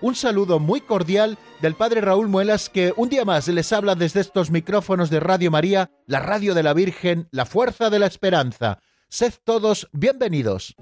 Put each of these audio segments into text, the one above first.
un saludo muy cordial del Padre Raúl Muelas que un día más les habla desde estos micrófonos de Radio María, la radio de la Virgen, la fuerza de la esperanza. Sed todos bienvenidos.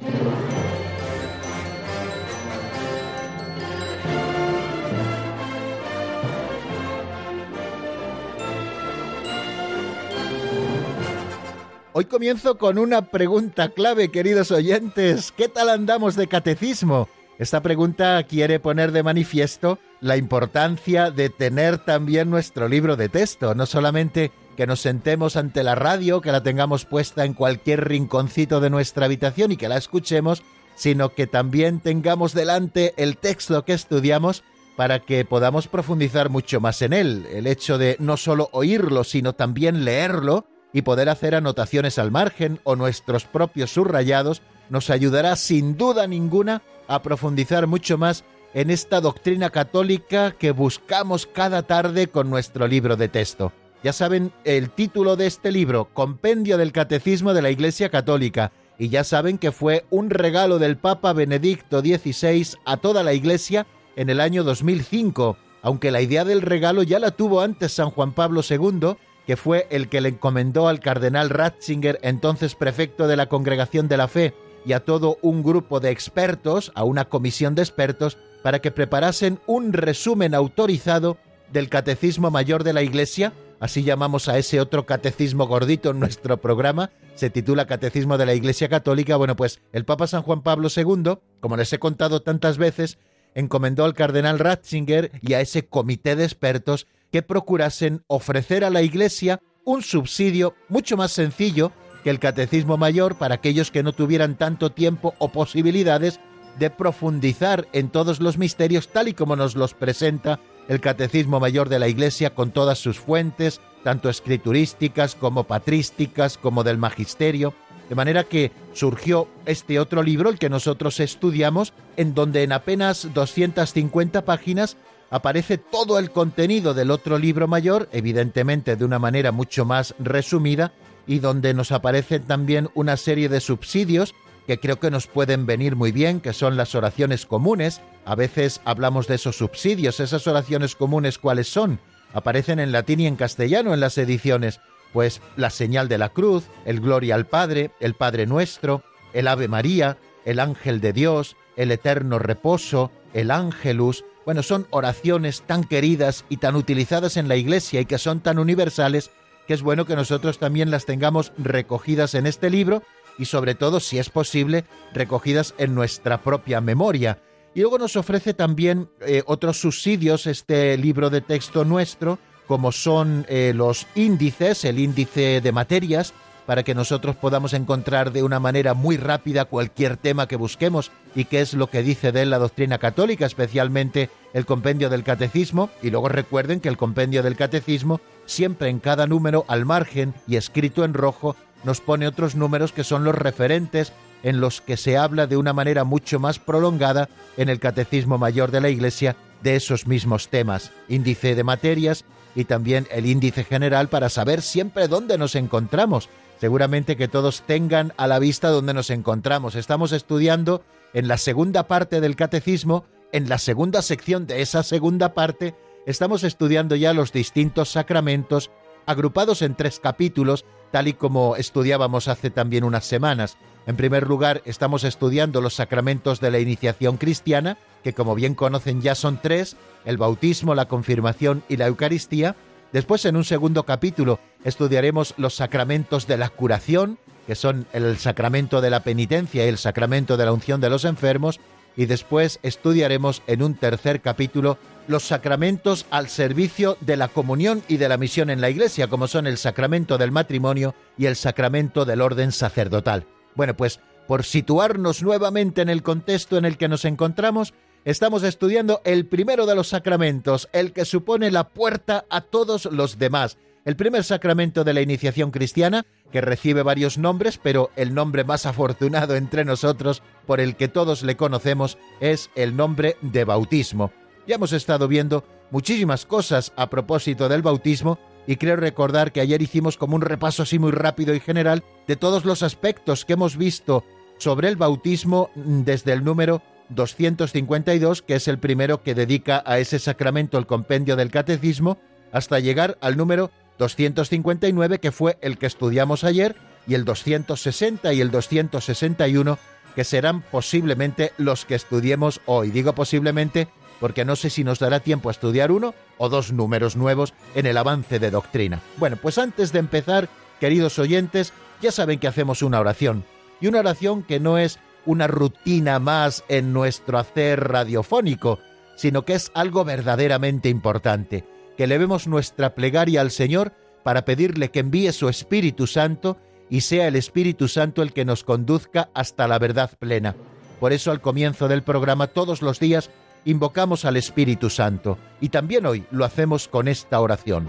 Hoy comienzo con una pregunta clave, queridos oyentes. ¿Qué tal andamos de catecismo? Esta pregunta quiere poner de manifiesto la importancia de tener también nuestro libro de texto, no solamente que nos sentemos ante la radio, que la tengamos puesta en cualquier rinconcito de nuestra habitación y que la escuchemos, sino que también tengamos delante el texto que estudiamos para que podamos profundizar mucho más en él. El hecho de no solo oírlo, sino también leerlo, y poder hacer anotaciones al margen o nuestros propios subrayados nos ayudará sin duda ninguna a profundizar mucho más en esta doctrina católica que buscamos cada tarde con nuestro libro de texto. Ya saben el título de este libro, Compendio del Catecismo de la Iglesia Católica, y ya saben que fue un regalo del Papa Benedicto XVI a toda la Iglesia en el año 2005, aunque la idea del regalo ya la tuvo antes San Juan Pablo II que fue el que le encomendó al cardenal Ratzinger, entonces prefecto de la Congregación de la Fe, y a todo un grupo de expertos, a una comisión de expertos, para que preparasen un resumen autorizado del Catecismo Mayor de la Iglesia, así llamamos a ese otro catecismo gordito en nuestro programa, se titula Catecismo de la Iglesia Católica. Bueno, pues el Papa San Juan Pablo II, como les he contado tantas veces, encomendó al cardenal Ratzinger y a ese comité de expertos que procurasen ofrecer a la Iglesia un subsidio mucho más sencillo que el Catecismo Mayor para aquellos que no tuvieran tanto tiempo o posibilidades de profundizar en todos los misterios tal y como nos los presenta el Catecismo Mayor de la Iglesia con todas sus fuentes, tanto escriturísticas como patrísticas, como del Magisterio. De manera que surgió este otro libro, el que nosotros estudiamos, en donde en apenas 250 páginas aparece todo el contenido del otro libro mayor, evidentemente de una manera mucho más resumida, y donde nos aparecen también una serie de subsidios que creo que nos pueden venir muy bien, que son las oraciones comunes. A veces hablamos de esos subsidios, esas oraciones comunes, ¿cuáles son? Aparecen en latín y en castellano en las ediciones, pues la señal de la cruz, el Gloria al Padre, el Padre Nuestro, el Ave María, el Ángel de Dios, el Eterno Reposo, el Ángelus, bueno, son oraciones tan queridas y tan utilizadas en la Iglesia y que son tan universales que es bueno que nosotros también las tengamos recogidas en este libro y sobre todo, si es posible, recogidas en nuestra propia memoria. Y luego nos ofrece también eh, otros subsidios este libro de texto nuestro, como son eh, los índices, el índice de materias, para que nosotros podamos encontrar de una manera muy rápida cualquier tema que busquemos y qué es lo que dice de él la doctrina católica, especialmente el compendio del catecismo. Y luego recuerden que el compendio del catecismo siempre en cada número al margen y escrito en rojo nos pone otros números que son los referentes en los que se habla de una manera mucho más prolongada en el Catecismo Mayor de la Iglesia de esos mismos temas, índice de materias y también el índice general para saber siempre dónde nos encontramos seguramente que todos tengan a la vista donde nos encontramos. Estamos estudiando en la segunda parte del catecismo, en la segunda sección de esa segunda parte, estamos estudiando ya los distintos sacramentos agrupados en tres capítulos, tal y como estudiábamos hace también unas semanas. En primer lugar, estamos estudiando los sacramentos de la iniciación cristiana, que como bien conocen ya son tres, el bautismo, la confirmación y la Eucaristía, Después, en un segundo capítulo, estudiaremos los sacramentos de la curación, que son el sacramento de la penitencia y el sacramento de la unción de los enfermos, y después estudiaremos en un tercer capítulo los sacramentos al servicio de la comunión y de la misión en la Iglesia, como son el sacramento del matrimonio y el sacramento del orden sacerdotal. Bueno, pues por situarnos nuevamente en el contexto en el que nos encontramos, estamos estudiando el primero de los sacramentos, el que supone la puerta a todos los demás. El primer sacramento de la iniciación cristiana, que recibe varios nombres, pero el nombre más afortunado entre nosotros, por el que todos le conocemos, es el nombre de bautismo. Ya hemos estado viendo muchísimas cosas a propósito del bautismo y creo recordar que ayer hicimos como un repaso así muy rápido y general de todos los aspectos que hemos visto sobre el bautismo desde el número 252, que es el primero que dedica a ese sacramento el compendio del catecismo, hasta llegar al número 259, que fue el que estudiamos ayer, y el 260 y el 261, que serán posiblemente los que estudiemos hoy. Digo posiblemente porque no sé si nos dará tiempo a estudiar uno o dos números nuevos en el avance de doctrina. Bueno, pues antes de empezar, queridos oyentes, ya saben que hacemos una oración, y una oración que no es una rutina más en nuestro hacer radiofónico, sino que es algo verdaderamente importante, que levemos nuestra plegaria al Señor para pedirle que envíe su Espíritu Santo y sea el Espíritu Santo el que nos conduzca hasta la verdad plena. Por eso al comienzo del programa todos los días invocamos al Espíritu Santo y también hoy lo hacemos con esta oración.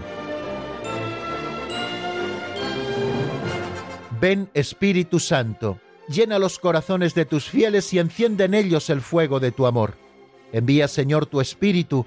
Ven Espíritu Santo, llena los corazones de tus fieles y enciende en ellos el fuego de tu amor. Envía, Señor, tu Espíritu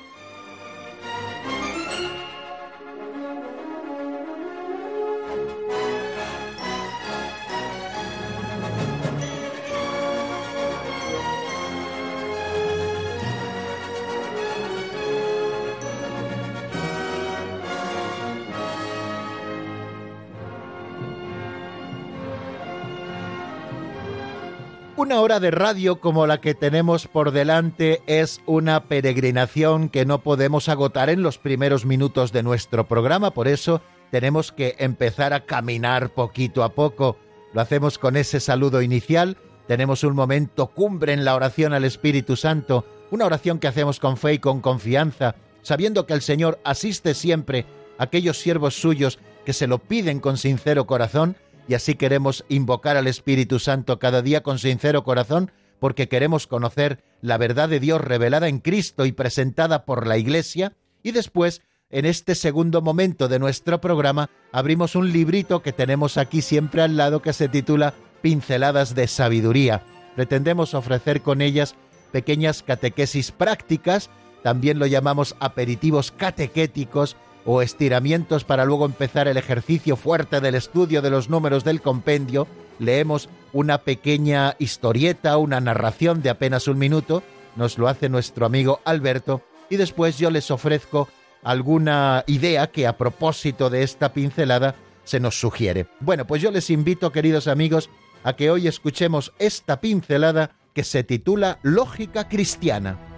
Una hora de radio como la que tenemos por delante es una peregrinación que no podemos agotar en los primeros minutos de nuestro programa, por eso tenemos que empezar a caminar poquito a poco. Lo hacemos con ese saludo inicial, tenemos un momento cumbre en la oración al Espíritu Santo, una oración que hacemos con fe y con confianza, sabiendo que el Señor asiste siempre a aquellos siervos suyos que se lo piden con sincero corazón, y así queremos invocar al Espíritu Santo cada día con sincero corazón porque queremos conocer la verdad de Dios revelada en Cristo y presentada por la Iglesia y después en este segundo momento de nuestro programa abrimos un librito que tenemos aquí siempre al lado que se titula Pinceladas de Sabiduría. Pretendemos ofrecer con ellas pequeñas catequesis prácticas, también lo llamamos aperitivos catequéticos, o estiramientos para luego empezar el ejercicio fuerte del estudio de los números del compendio, leemos una pequeña historieta, una narración de apenas un minuto, nos lo hace nuestro amigo Alberto, y después yo les ofrezco alguna idea que a propósito de esta pincelada se nos sugiere. Bueno, pues yo les invito, queridos amigos, a que hoy escuchemos esta pincelada que se titula Lógica Cristiana.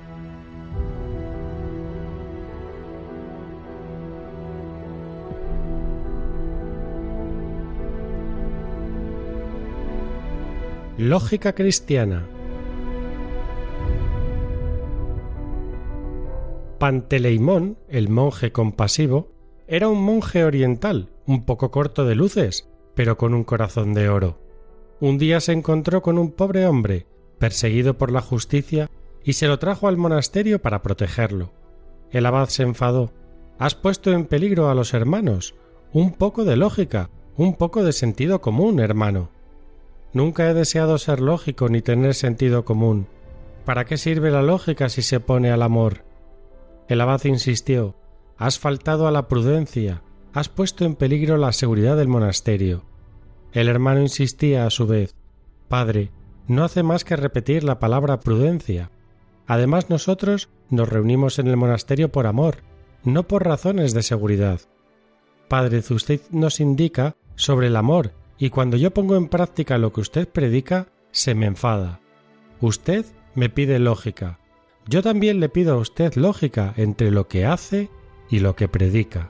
Lógica cristiana. Panteleimón, el monje compasivo, era un monje oriental, un poco corto de luces, pero con un corazón de oro. Un día se encontró con un pobre hombre, perseguido por la justicia, y se lo trajo al monasterio para protegerlo. El abad se enfadó. Has puesto en peligro a los hermanos. Un poco de lógica, un poco de sentido común, hermano. Nunca he deseado ser lógico ni tener sentido común. ¿Para qué sirve la lógica si se pone al amor? El abad insistió Has faltado a la prudencia, has puesto en peligro la seguridad del monasterio. El hermano insistía a su vez Padre, no hace más que repetir la palabra prudencia. Además nosotros nos reunimos en el monasterio por amor, no por razones de seguridad. Padre, usted nos indica sobre el amor y cuando yo pongo en práctica lo que usted predica, se me enfada. Usted me pide lógica. Yo también le pido a usted lógica entre lo que hace y lo que predica.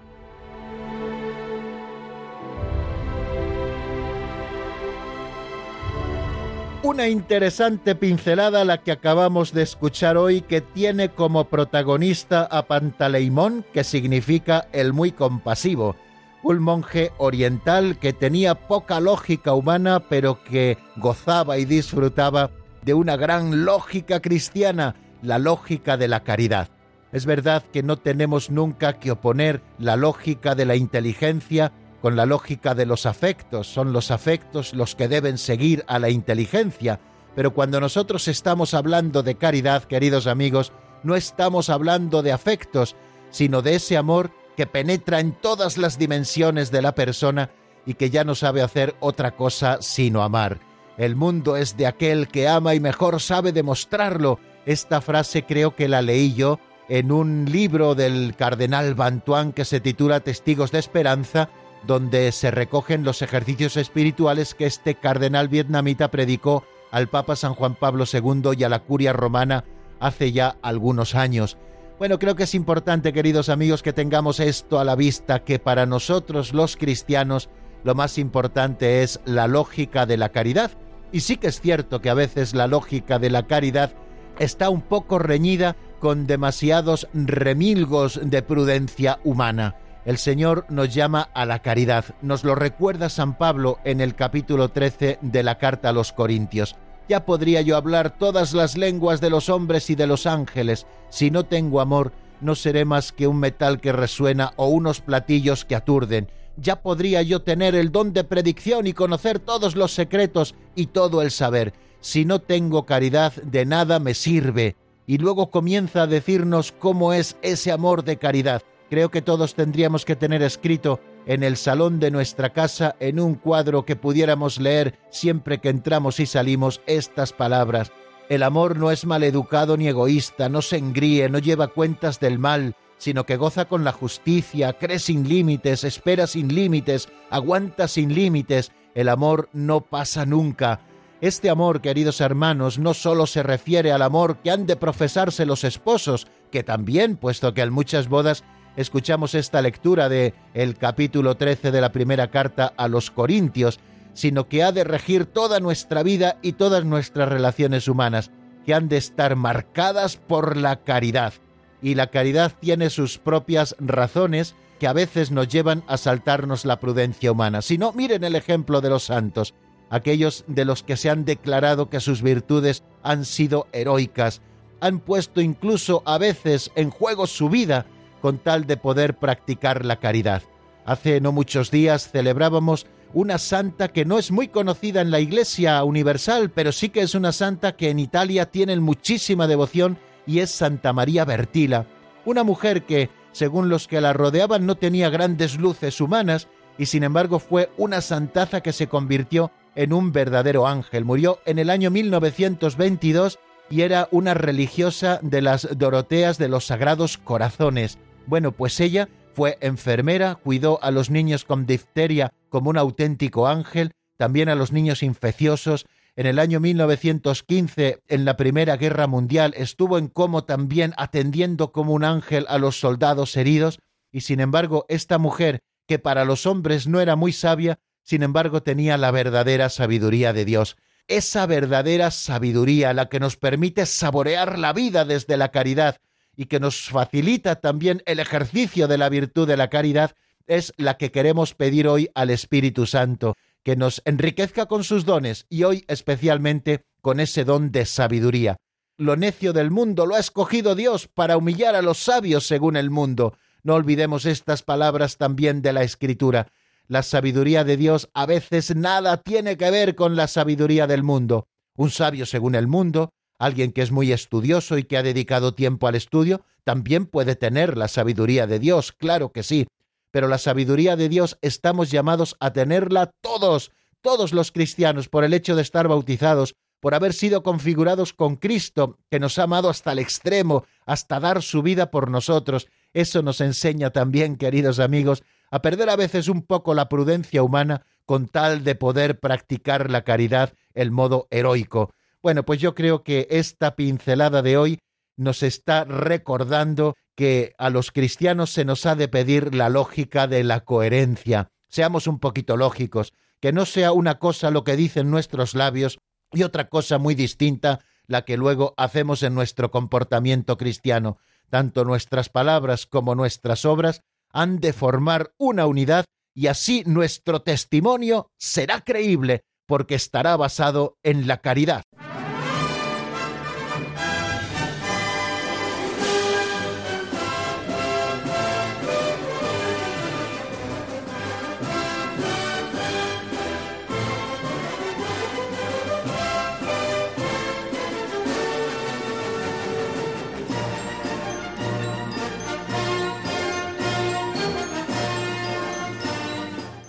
Una interesante pincelada la que acabamos de escuchar hoy que tiene como protagonista a Pantaleimón, que significa el muy compasivo, un monje oriental que tenía poca lógica humana pero que gozaba y disfrutaba de una gran lógica cristiana, la lógica de la caridad. Es verdad que no tenemos nunca que oponer la lógica de la inteligencia con la lógica de los afectos, son los afectos los que deben seguir a la inteligencia, pero cuando nosotros estamos hablando de caridad, queridos amigos, no estamos hablando de afectos, sino de ese amor que penetra en todas las dimensiones de la persona y que ya no sabe hacer otra cosa sino amar. El mundo es de aquel que ama y mejor sabe demostrarlo. Esta frase creo que la leí yo en un libro del cardenal Bantuán que se titula Testigos de Esperanza donde se recogen los ejercicios espirituales que este cardenal vietnamita predicó al Papa San Juan Pablo II y a la curia romana hace ya algunos años. Bueno, creo que es importante, queridos amigos, que tengamos esto a la vista, que para nosotros los cristianos lo más importante es la lógica de la caridad. Y sí que es cierto que a veces la lógica de la caridad está un poco reñida con demasiados remilgos de prudencia humana. El Señor nos llama a la caridad. Nos lo recuerda San Pablo en el capítulo 13 de la carta a los Corintios. Ya podría yo hablar todas las lenguas de los hombres y de los ángeles. Si no tengo amor, no seré más que un metal que resuena o unos platillos que aturden. Ya podría yo tener el don de predicción y conocer todos los secretos y todo el saber. Si no tengo caridad, de nada me sirve. Y luego comienza a decirnos cómo es ese amor de caridad creo que todos tendríamos que tener escrito en el salón de nuestra casa, en un cuadro que pudiéramos leer siempre que entramos y salimos, estas palabras. El amor no es maleducado ni egoísta, no se engríe, no lleva cuentas del mal, sino que goza con la justicia, cree sin límites, espera sin límites, aguanta sin límites. El amor no pasa nunca. Este amor, queridos hermanos, no solo se refiere al amor que han de profesarse los esposos, que también, puesto que en muchas bodas escuchamos esta lectura de el capítulo 13 de la primera carta a los Corintios, sino que ha de regir toda nuestra vida y todas nuestras relaciones humanas, que han de estar marcadas por la caridad. Y la caridad tiene sus propias razones que a veces nos llevan a saltarnos la prudencia humana. Si no, miren el ejemplo de los santos, aquellos de los que se han declarado que sus virtudes han sido heroicas, han puesto incluso a veces en juego su vida con tal de poder practicar la caridad. Hace no muchos días celebrábamos una santa que no es muy conocida en la Iglesia Universal, pero sí que es una santa que en Italia tienen muchísima devoción y es Santa María Bertila, una mujer que, según los que la rodeaban, no tenía grandes luces humanas y sin embargo fue una santaza que se convirtió en un verdadero ángel. Murió en el año 1922 y era una religiosa de las Doroteas de los Sagrados Corazones. Bueno, pues ella fue enfermera, cuidó a los niños con difteria como un auténtico ángel, también a los niños infecciosos. En el año 1915, en la Primera Guerra Mundial, estuvo en Como también atendiendo como un ángel a los soldados heridos, y sin embargo, esta mujer, que para los hombres no era muy sabia, sin embargo tenía la verdadera sabiduría de Dios. Esa verdadera sabiduría, la que nos permite saborear la vida desde la caridad, y que nos facilita también el ejercicio de la virtud de la caridad es la que queremos pedir hoy al Espíritu Santo, que nos enriquezca con sus dones y hoy especialmente con ese don de sabiduría. Lo necio del mundo lo ha escogido Dios para humillar a los sabios según el mundo. No olvidemos estas palabras también de la Escritura. La sabiduría de Dios a veces nada tiene que ver con la sabiduría del mundo. Un sabio según el mundo Alguien que es muy estudioso y que ha dedicado tiempo al estudio también puede tener la sabiduría de Dios, claro que sí, pero la sabiduría de Dios estamos llamados a tenerla todos, todos los cristianos, por el hecho de estar bautizados, por haber sido configurados con Cristo, que nos ha amado hasta el extremo, hasta dar su vida por nosotros. Eso nos enseña también, queridos amigos, a perder a veces un poco la prudencia humana con tal de poder practicar la caridad el modo heroico. Bueno, pues yo creo que esta pincelada de hoy nos está recordando que a los cristianos se nos ha de pedir la lógica de la coherencia. Seamos un poquito lógicos, que no sea una cosa lo que dicen nuestros labios y otra cosa muy distinta la que luego hacemos en nuestro comportamiento cristiano. Tanto nuestras palabras como nuestras obras han de formar una unidad y así nuestro testimonio será creíble porque estará basado en la caridad.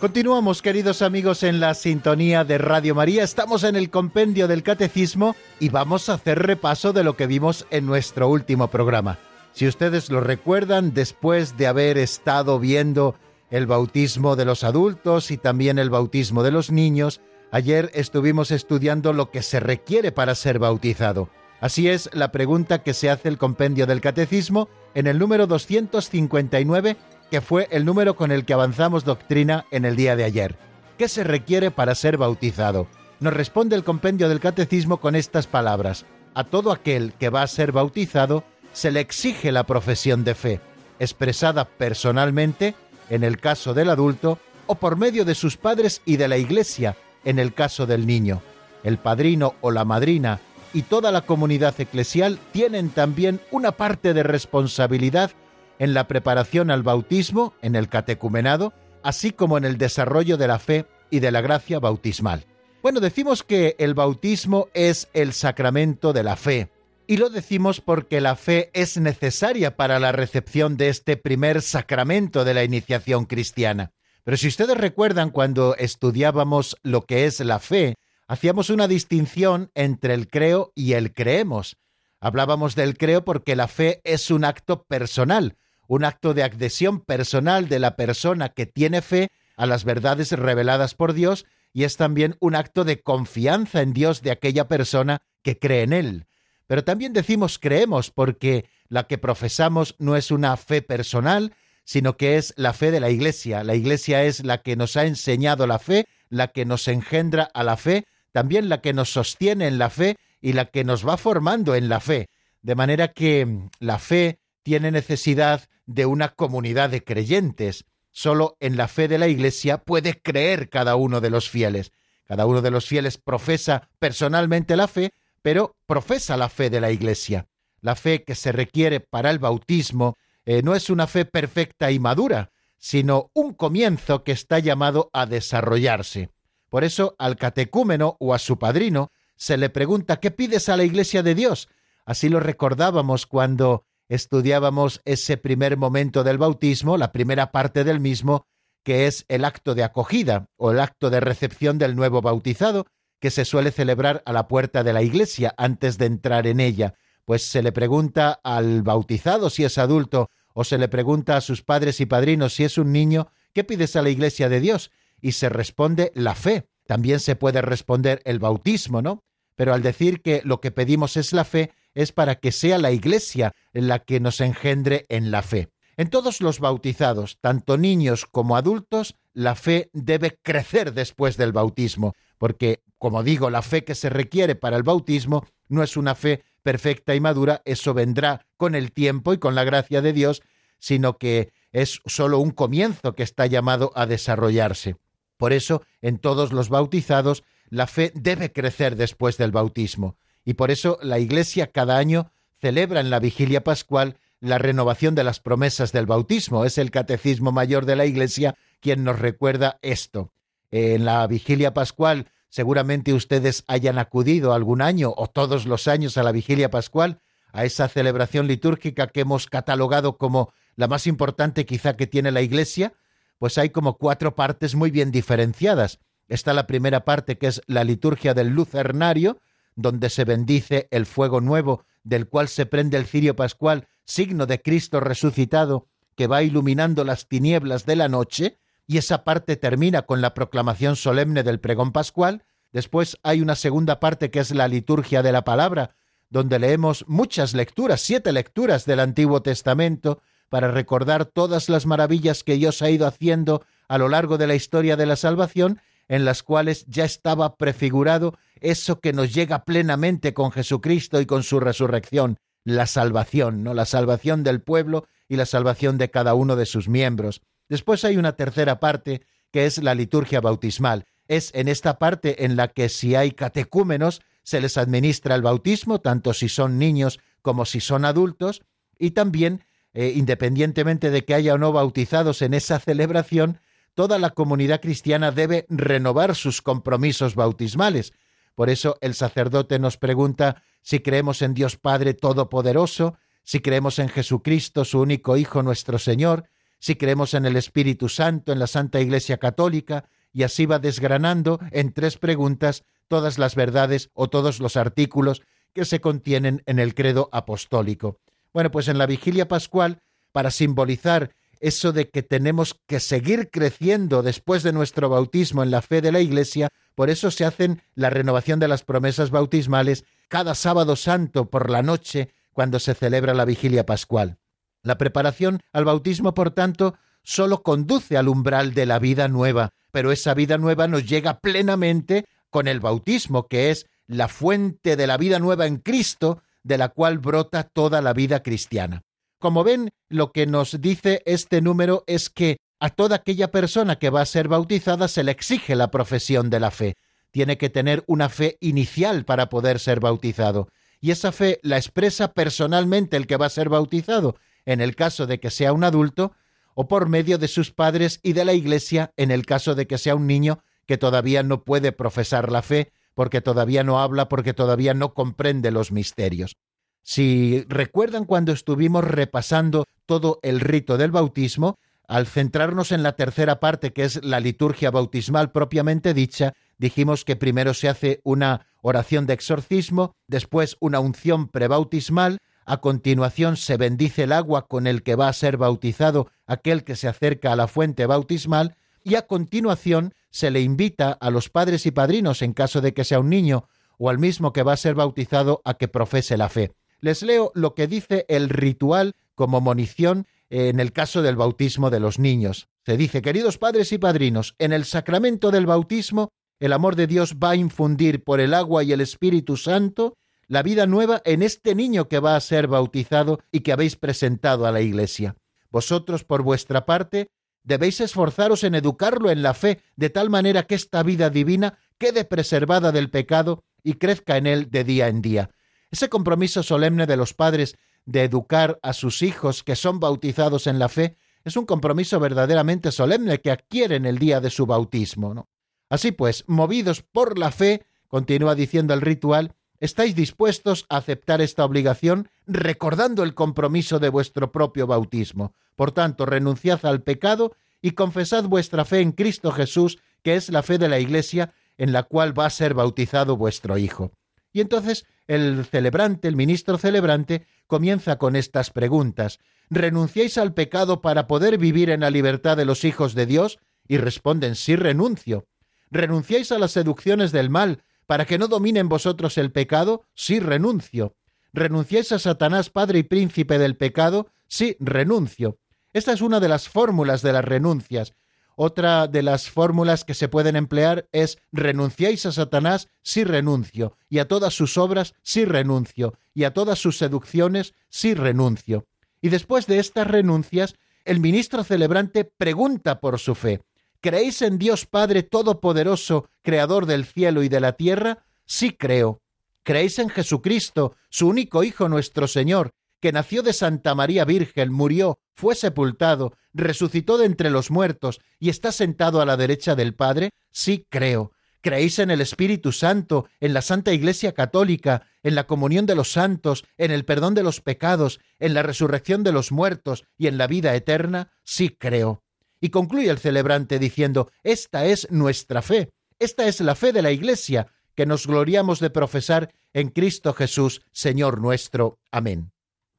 Continuamos, queridos amigos, en la sintonía de Radio María. Estamos en el compendio del Catecismo y vamos a hacer repaso de lo que vimos en nuestro último programa. Si ustedes lo recuerdan, después de haber estado viendo el bautismo de los adultos y también el bautismo de los niños, ayer estuvimos estudiando lo que se requiere para ser bautizado. Así es la pregunta que se hace el compendio del Catecismo en el número 259 que fue el número con el que avanzamos doctrina en el día de ayer. ¿Qué se requiere para ser bautizado? Nos responde el compendio del catecismo con estas palabras. A todo aquel que va a ser bautizado se le exige la profesión de fe, expresada personalmente, en el caso del adulto, o por medio de sus padres y de la Iglesia, en el caso del niño. El padrino o la madrina y toda la comunidad eclesial tienen también una parte de responsabilidad en la preparación al bautismo, en el catecumenado, así como en el desarrollo de la fe y de la gracia bautismal. Bueno, decimos que el bautismo es el sacramento de la fe, y lo decimos porque la fe es necesaria para la recepción de este primer sacramento de la iniciación cristiana. Pero si ustedes recuerdan cuando estudiábamos lo que es la fe, hacíamos una distinción entre el creo y el creemos. Hablábamos del creo porque la fe es un acto personal, un acto de adhesión personal de la persona que tiene fe a las verdades reveladas por Dios y es también un acto de confianza en Dios de aquella persona que cree en Él. Pero también decimos creemos porque la que profesamos no es una fe personal, sino que es la fe de la Iglesia. La Iglesia es la que nos ha enseñado la fe, la que nos engendra a la fe, también la que nos sostiene en la fe y la que nos va formando en la fe. De manera que la fe tiene necesidad de una comunidad de creyentes. Solo en la fe de la Iglesia puede creer cada uno de los fieles. Cada uno de los fieles profesa personalmente la fe, pero profesa la fe de la Iglesia. La fe que se requiere para el bautismo eh, no es una fe perfecta y madura, sino un comienzo que está llamado a desarrollarse. Por eso al catecúmeno o a su padrino se le pregunta ¿qué pides a la Iglesia de Dios? Así lo recordábamos cuando estudiábamos ese primer momento del bautismo, la primera parte del mismo, que es el acto de acogida o el acto de recepción del nuevo bautizado, que se suele celebrar a la puerta de la iglesia antes de entrar en ella, pues se le pregunta al bautizado si es adulto o se le pregunta a sus padres y padrinos si es un niño, ¿qué pides a la iglesia de Dios? Y se responde la fe. También se puede responder el bautismo, ¿no? Pero al decir que lo que pedimos es la fe, es para que sea la Iglesia la que nos engendre en la fe. En todos los bautizados, tanto niños como adultos, la fe debe crecer después del bautismo, porque, como digo, la fe que se requiere para el bautismo no es una fe perfecta y madura, eso vendrá con el tiempo y con la gracia de Dios, sino que es sólo un comienzo que está llamado a desarrollarse. Por eso, en todos los bautizados, la fe debe crecer después del bautismo y por eso la Iglesia cada año celebra en la vigilia pascual la renovación de las promesas del bautismo. Es el Catecismo Mayor de la Iglesia quien nos recuerda esto. En la vigilia pascual seguramente ustedes hayan acudido algún año o todos los años a la vigilia pascual, a esa celebración litúrgica que hemos catalogado como la más importante quizá que tiene la Iglesia, pues hay como cuatro partes muy bien diferenciadas. Está la primera parte que es la liturgia del lucernario, donde se bendice el fuego nuevo, del cual se prende el cirio pascual, signo de Cristo resucitado, que va iluminando las tinieblas de la noche, y esa parte termina con la proclamación solemne del pregón pascual. Después hay una segunda parte que es la liturgia de la palabra, donde leemos muchas lecturas, siete lecturas del Antiguo Testamento, para recordar todas las maravillas que Dios ha ido haciendo a lo largo de la historia de la salvación, en las cuales ya estaba prefigurado eso que nos llega plenamente con Jesucristo y con su resurrección, la salvación, ¿no? La salvación del pueblo y la salvación de cada uno de sus miembros. Después hay una tercera parte que es la liturgia bautismal. Es en esta parte en la que si hay catecúmenos se les administra el bautismo, tanto si son niños como si son adultos, y también, eh, independientemente de que haya o no bautizados en esa celebración, toda la comunidad cristiana debe renovar sus compromisos bautismales. Por eso el sacerdote nos pregunta si creemos en Dios Padre Todopoderoso, si creemos en Jesucristo, su único Hijo nuestro Señor, si creemos en el Espíritu Santo, en la Santa Iglesia Católica, y así va desgranando en tres preguntas todas las verdades o todos los artículos que se contienen en el credo apostólico. Bueno, pues en la vigilia pascual, para simbolizar eso de que tenemos que seguir creciendo después de nuestro bautismo en la fe de la Iglesia, por eso se hacen la renovación de las promesas bautismales cada sábado santo por la noche cuando se celebra la vigilia pascual. La preparación al bautismo, por tanto, solo conduce al umbral de la vida nueva, pero esa vida nueva nos llega plenamente con el bautismo, que es la fuente de la vida nueva en Cristo, de la cual brota toda la vida cristiana. Como ven, lo que nos dice este número es que a toda aquella persona que va a ser bautizada se le exige la profesión de la fe. Tiene que tener una fe inicial para poder ser bautizado. Y esa fe la expresa personalmente el que va a ser bautizado, en el caso de que sea un adulto, o por medio de sus padres y de la Iglesia, en el caso de que sea un niño que todavía no puede profesar la fe, porque todavía no habla, porque todavía no comprende los misterios. Si recuerdan cuando estuvimos repasando todo el rito del bautismo, al centrarnos en la tercera parte, que es la liturgia bautismal propiamente dicha, dijimos que primero se hace una oración de exorcismo, después una unción prebautismal, a continuación se bendice el agua con el que va a ser bautizado aquel que se acerca a la fuente bautismal, y a continuación se le invita a los padres y padrinos, en caso de que sea un niño, o al mismo que va a ser bautizado, a que profese la fe. Les leo lo que dice el ritual como monición en el caso del bautismo de los niños. Se dice, queridos padres y padrinos, en el sacramento del bautismo, el amor de Dios va a infundir por el agua y el Espíritu Santo la vida nueva en este niño que va a ser bautizado y que habéis presentado a la Iglesia. Vosotros, por vuestra parte, debéis esforzaros en educarlo en la fe, de tal manera que esta vida divina quede preservada del pecado y crezca en él de día en día. Ese compromiso solemne de los padres de educar a sus hijos que son bautizados en la fe es un compromiso verdaderamente solemne que adquieren el día de su bautismo. Así pues, movidos por la fe, continúa diciendo el ritual, estáis dispuestos a aceptar esta obligación recordando el compromiso de vuestro propio bautismo. Por tanto, renunciad al pecado y confesad vuestra fe en Cristo Jesús, que es la fe de la Iglesia en la cual va a ser bautizado vuestro Hijo. Y entonces el celebrante, el ministro celebrante, comienza con estas preguntas. ¿Renunciáis al pecado para poder vivir en la libertad de los hijos de Dios? Y responden, sí renuncio. ¿Renunciáis a las seducciones del mal para que no domine en vosotros el pecado? Sí renuncio. ¿Renunciáis a Satanás, padre y príncipe del pecado? Sí renuncio. Esta es una de las fórmulas de las renuncias, otra de las fórmulas que se pueden emplear es renunciáis a Satanás si renuncio, y a todas sus obras si renuncio, y a todas sus seducciones si renuncio. Y después de estas renuncias, el ministro celebrante pregunta por su fe. ¿Creéis en Dios Padre Todopoderoso, Creador del cielo y de la tierra? Sí creo. ¿Creéis en Jesucristo, su único Hijo nuestro Señor, que nació de Santa María Virgen, murió, fue sepultado, resucitó de entre los muertos y está sentado a la derecha del Padre? Sí, creo. ¿Creéis en el Espíritu Santo, en la Santa Iglesia Católica, en la comunión de los santos, en el perdón de los pecados, en la resurrección de los muertos y en la vida eterna? Sí, creo. Y concluye el celebrante diciendo, esta es nuestra fe, esta es la fe de la Iglesia, que nos gloriamos de profesar en Cristo Jesús, Señor nuestro. Amén.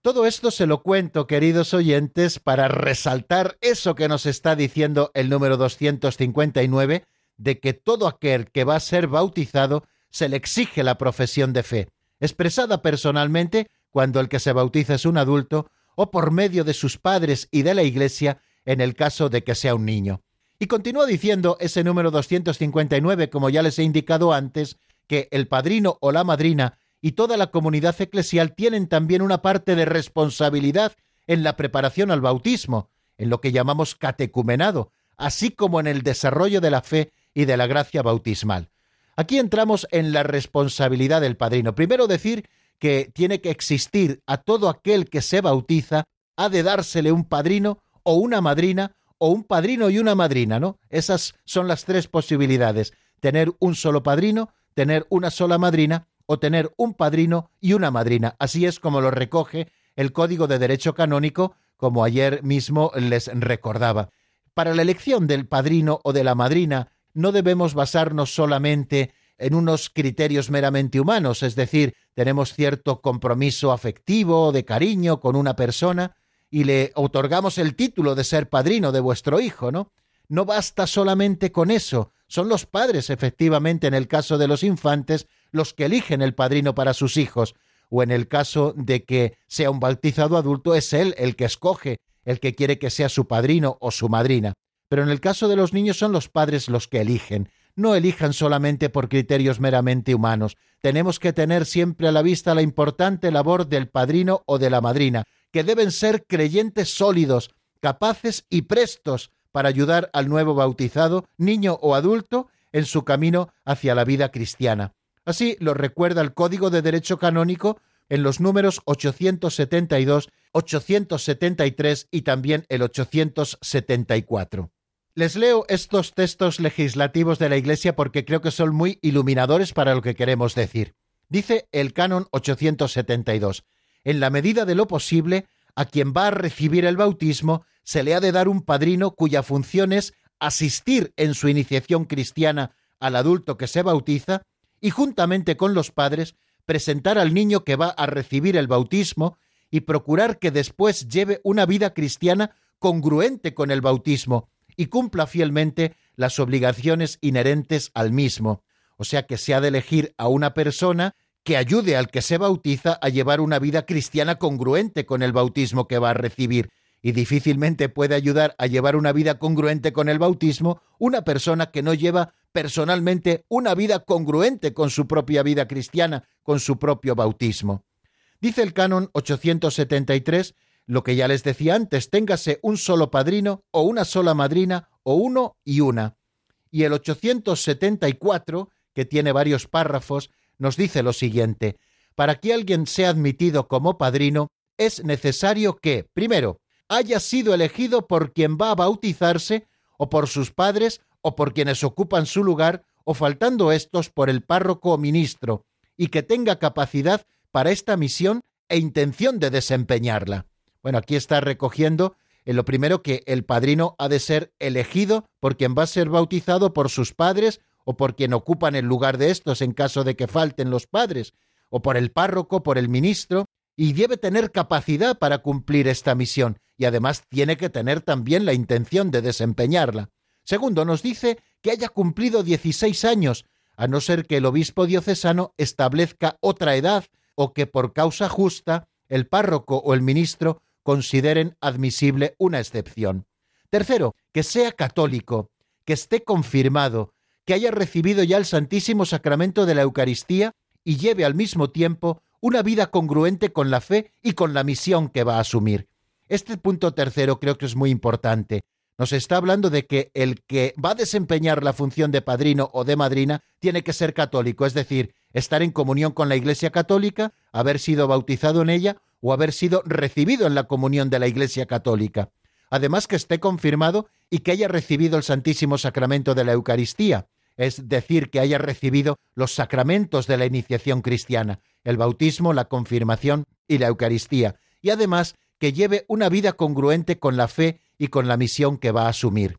Todo esto se lo cuento, queridos oyentes, para resaltar eso que nos está diciendo el número 259, de que todo aquel que va a ser bautizado se le exige la profesión de fe, expresada personalmente cuando el que se bautiza es un adulto o por medio de sus padres y de la Iglesia en el caso de que sea un niño. Y continúa diciendo ese número 259, como ya les he indicado antes, que el padrino o la madrina y toda la comunidad eclesial tienen también una parte de responsabilidad en la preparación al bautismo, en lo que llamamos catecumenado, así como en el desarrollo de la fe y de la gracia bautismal. Aquí entramos en la responsabilidad del padrino. Primero decir que tiene que existir a todo aquel que se bautiza, ha de dársele un padrino o una madrina o un padrino y una madrina, ¿no? Esas son las tres posibilidades. Tener un solo padrino, tener una sola madrina o tener un padrino y una madrina. Así es como lo recoge el Código de Derecho Canónico, como ayer mismo les recordaba. Para la elección del padrino o de la madrina no debemos basarnos solamente en unos criterios meramente humanos, es decir, tenemos cierto compromiso afectivo, de cariño con una persona, y le otorgamos el título de ser padrino de vuestro hijo, ¿no? No basta solamente con eso, son los padres, efectivamente, en el caso de los infantes, los que eligen el padrino para sus hijos, o en el caso de que sea un bautizado adulto, es él el que escoge, el que quiere que sea su padrino o su madrina. Pero en el caso de los niños son los padres los que eligen. No elijan solamente por criterios meramente humanos. Tenemos que tener siempre a la vista la importante labor del padrino o de la madrina, que deben ser creyentes sólidos, capaces y prestos para ayudar al nuevo bautizado, niño o adulto, en su camino hacia la vida cristiana. Así lo recuerda el Código de Derecho Canónico en los números 872, 873 y también el 874. Les leo estos textos legislativos de la Iglesia porque creo que son muy iluminadores para lo que queremos decir. Dice el canon 872 en la medida de lo posible, a quien va a recibir el bautismo se le ha de dar un padrino cuya función es asistir en su iniciación cristiana al adulto que se bautiza y juntamente con los padres presentar al niño que va a recibir el bautismo y procurar que después lleve una vida cristiana congruente con el bautismo y cumpla fielmente las obligaciones inherentes al mismo. O sea que se ha de elegir a una persona que ayude al que se bautiza a llevar una vida cristiana congruente con el bautismo que va a recibir. Y difícilmente puede ayudar a llevar una vida congruente con el bautismo una persona que no lleva personalmente una vida congruente con su propia vida cristiana, con su propio bautismo. Dice el canon 873, lo que ya les decía antes, téngase un solo padrino o una sola madrina o uno y una. Y el 874, que tiene varios párrafos, nos dice lo siguiente, para que alguien sea admitido como padrino, es necesario que, primero, haya sido elegido por quien va a bautizarse, o por sus padres, o por quienes ocupan su lugar, o faltando estos por el párroco o ministro, y que tenga capacidad para esta misión e intención de desempeñarla. Bueno, aquí está recogiendo en lo primero que el padrino ha de ser elegido por quien va a ser bautizado por sus padres o por quien ocupan el lugar de estos en caso de que falten los padres, o por el párroco, por el ministro, y debe tener capacidad para cumplir esta misión, y además tiene que tener también la intención de desempeñarla. Segundo, nos dice que haya cumplido 16 años, a no ser que el obispo diocesano establezca otra edad o que por causa justa el párroco o el ministro consideren admisible una excepción. Tercero, que sea católico, que esté confirmado, que haya recibido ya el Santísimo Sacramento de la Eucaristía y lleve al mismo tiempo una vida congruente con la fe y con la misión que va a asumir. Este punto tercero creo que es muy importante. Nos está hablando de que el que va a desempeñar la función de padrino o de madrina tiene que ser católico, es decir, estar en comunión con la Iglesia Católica, haber sido bautizado en ella o haber sido recibido en la comunión de la Iglesia Católica. Además que esté confirmado y que haya recibido el Santísimo Sacramento de la Eucaristía, es decir, que haya recibido los sacramentos de la iniciación cristiana, el bautismo, la confirmación y la Eucaristía, y además que lleve una vida congruente con la fe y con la misión que va a asumir.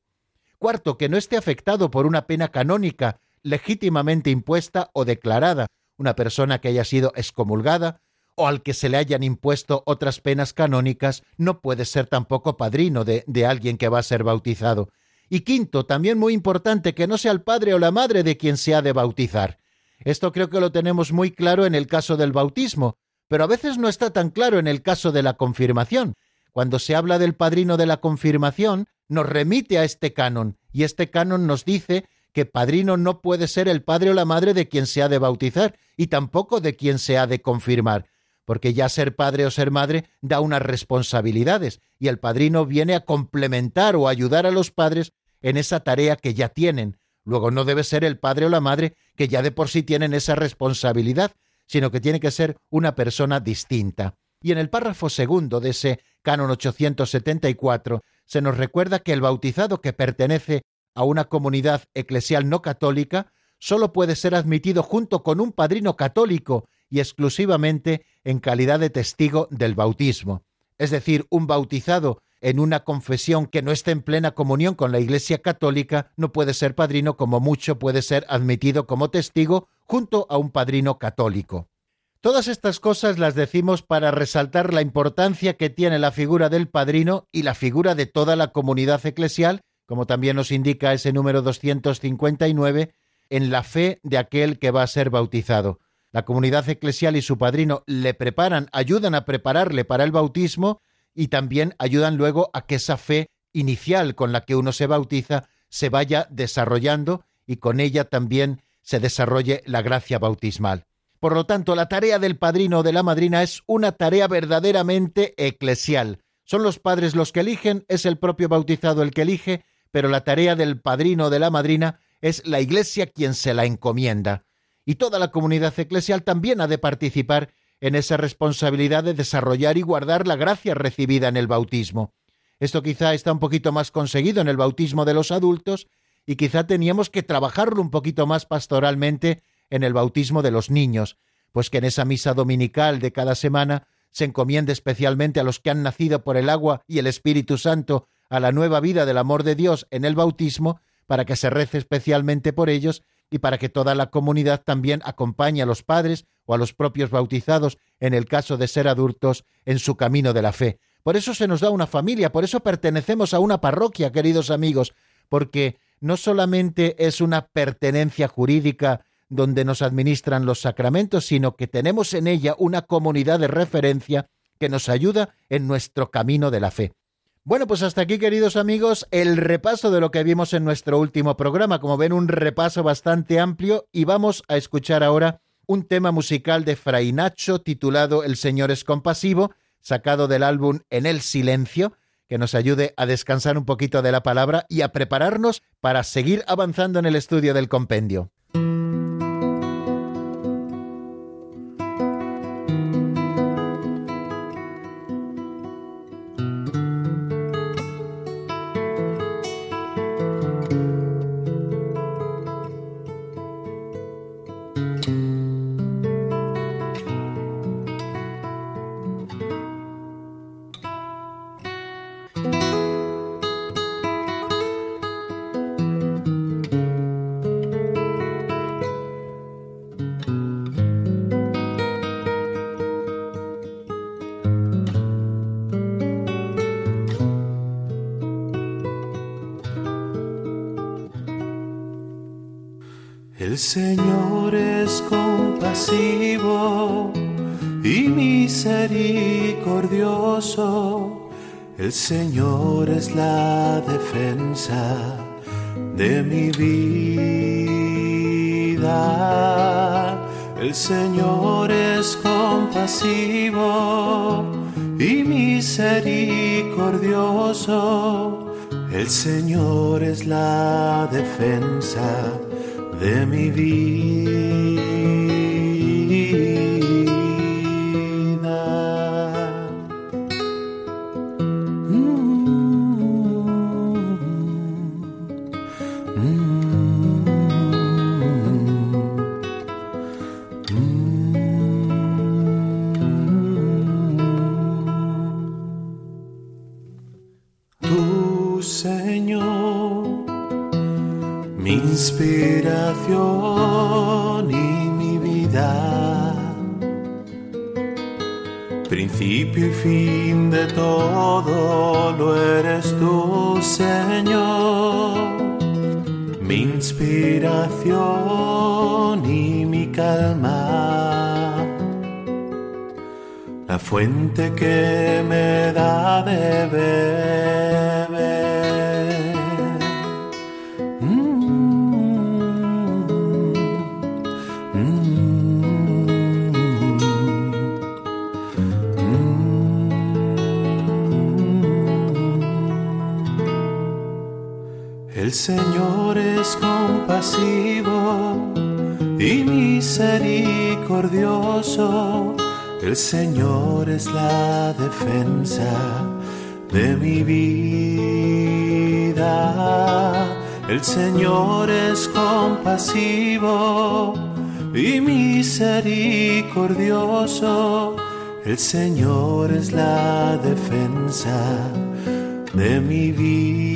Cuarto, que no esté afectado por una pena canónica legítimamente impuesta o declarada, una persona que haya sido excomulgada o al que se le hayan impuesto otras penas canónicas no puede ser tampoco padrino de, de alguien que va a ser bautizado. Y quinto, también muy importante, que no sea el padre o la madre de quien se ha de bautizar. Esto creo que lo tenemos muy claro en el caso del bautismo, pero a veces no está tan claro en el caso de la confirmación. Cuando se habla del padrino de la confirmación, nos remite a este canon, y este canon nos dice que padrino no puede ser el padre o la madre de quien se ha de bautizar, y tampoco de quien se ha de confirmar, porque ya ser padre o ser madre da unas responsabilidades, y el padrino viene a complementar o ayudar a los padres en esa tarea que ya tienen. Luego no debe ser el padre o la madre que ya de por sí tienen esa responsabilidad, sino que tiene que ser una persona distinta. Y en el párrafo segundo de ese canon 874 se nos recuerda que el bautizado que pertenece a una comunidad eclesial no católica solo puede ser admitido junto con un padrino católico y exclusivamente en calidad de testigo del bautismo. Es decir, un bautizado en una confesión que no esté en plena comunión con la Iglesia católica no puede ser padrino como mucho puede ser admitido como testigo junto a un padrino católico. Todas estas cosas las decimos para resaltar la importancia que tiene la figura del padrino y la figura de toda la comunidad eclesial, como también nos indica ese número 259, en la fe de aquel que va a ser bautizado. La comunidad eclesial y su padrino le preparan, ayudan a prepararle para el bautismo y también ayudan luego a que esa fe inicial con la que uno se bautiza se vaya desarrollando y con ella también se desarrolle la gracia bautismal. Por lo tanto, la tarea del padrino o de la madrina es una tarea verdaderamente eclesial. Son los padres los que eligen, es el propio bautizado el que elige, pero la tarea del padrino o de la madrina es la Iglesia quien se la encomienda. Y toda la comunidad eclesial también ha de participar en esa responsabilidad de desarrollar y guardar la gracia recibida en el bautismo. Esto quizá está un poquito más conseguido en el bautismo de los adultos y quizá teníamos que trabajarlo un poquito más pastoralmente en el bautismo de los niños, pues que en esa misa dominical de cada semana se encomiende especialmente a los que han nacido por el agua y el Espíritu Santo a la nueva vida del amor de Dios en el bautismo, para que se rece especialmente por ellos y para que toda la comunidad también acompañe a los padres o a los propios bautizados, en el caso de ser adultos, en su camino de la fe. Por eso se nos da una familia, por eso pertenecemos a una parroquia, queridos amigos, porque no solamente es una pertenencia jurídica donde nos administran los sacramentos, sino que tenemos en ella una comunidad de referencia que nos ayuda en nuestro camino de la fe. Bueno, pues hasta aquí, queridos amigos, el repaso de lo que vimos en nuestro último programa. Como ven, un repaso bastante amplio y vamos a escuchar ahora un tema musical de Fray Nacho titulado El Señor es compasivo, sacado del álbum En el Silencio, que nos ayude a descansar un poquito de la palabra y a prepararnos para seguir avanzando en el estudio del compendio. De mi vida. El Señor es compasivo y misericordioso. El Señor es la defensa de mi vida. Tu Señor mi inspiración y mi vida, principio y fin de todo lo eres tú, Señor, mi inspiración y mi calma, fuente que me da de beber. Mm, mm, mm, El Señor es compasivo y misericordioso el Señor es la defensa de mi vida. El Señor es compasivo y misericordioso. El Señor es la defensa de mi vida.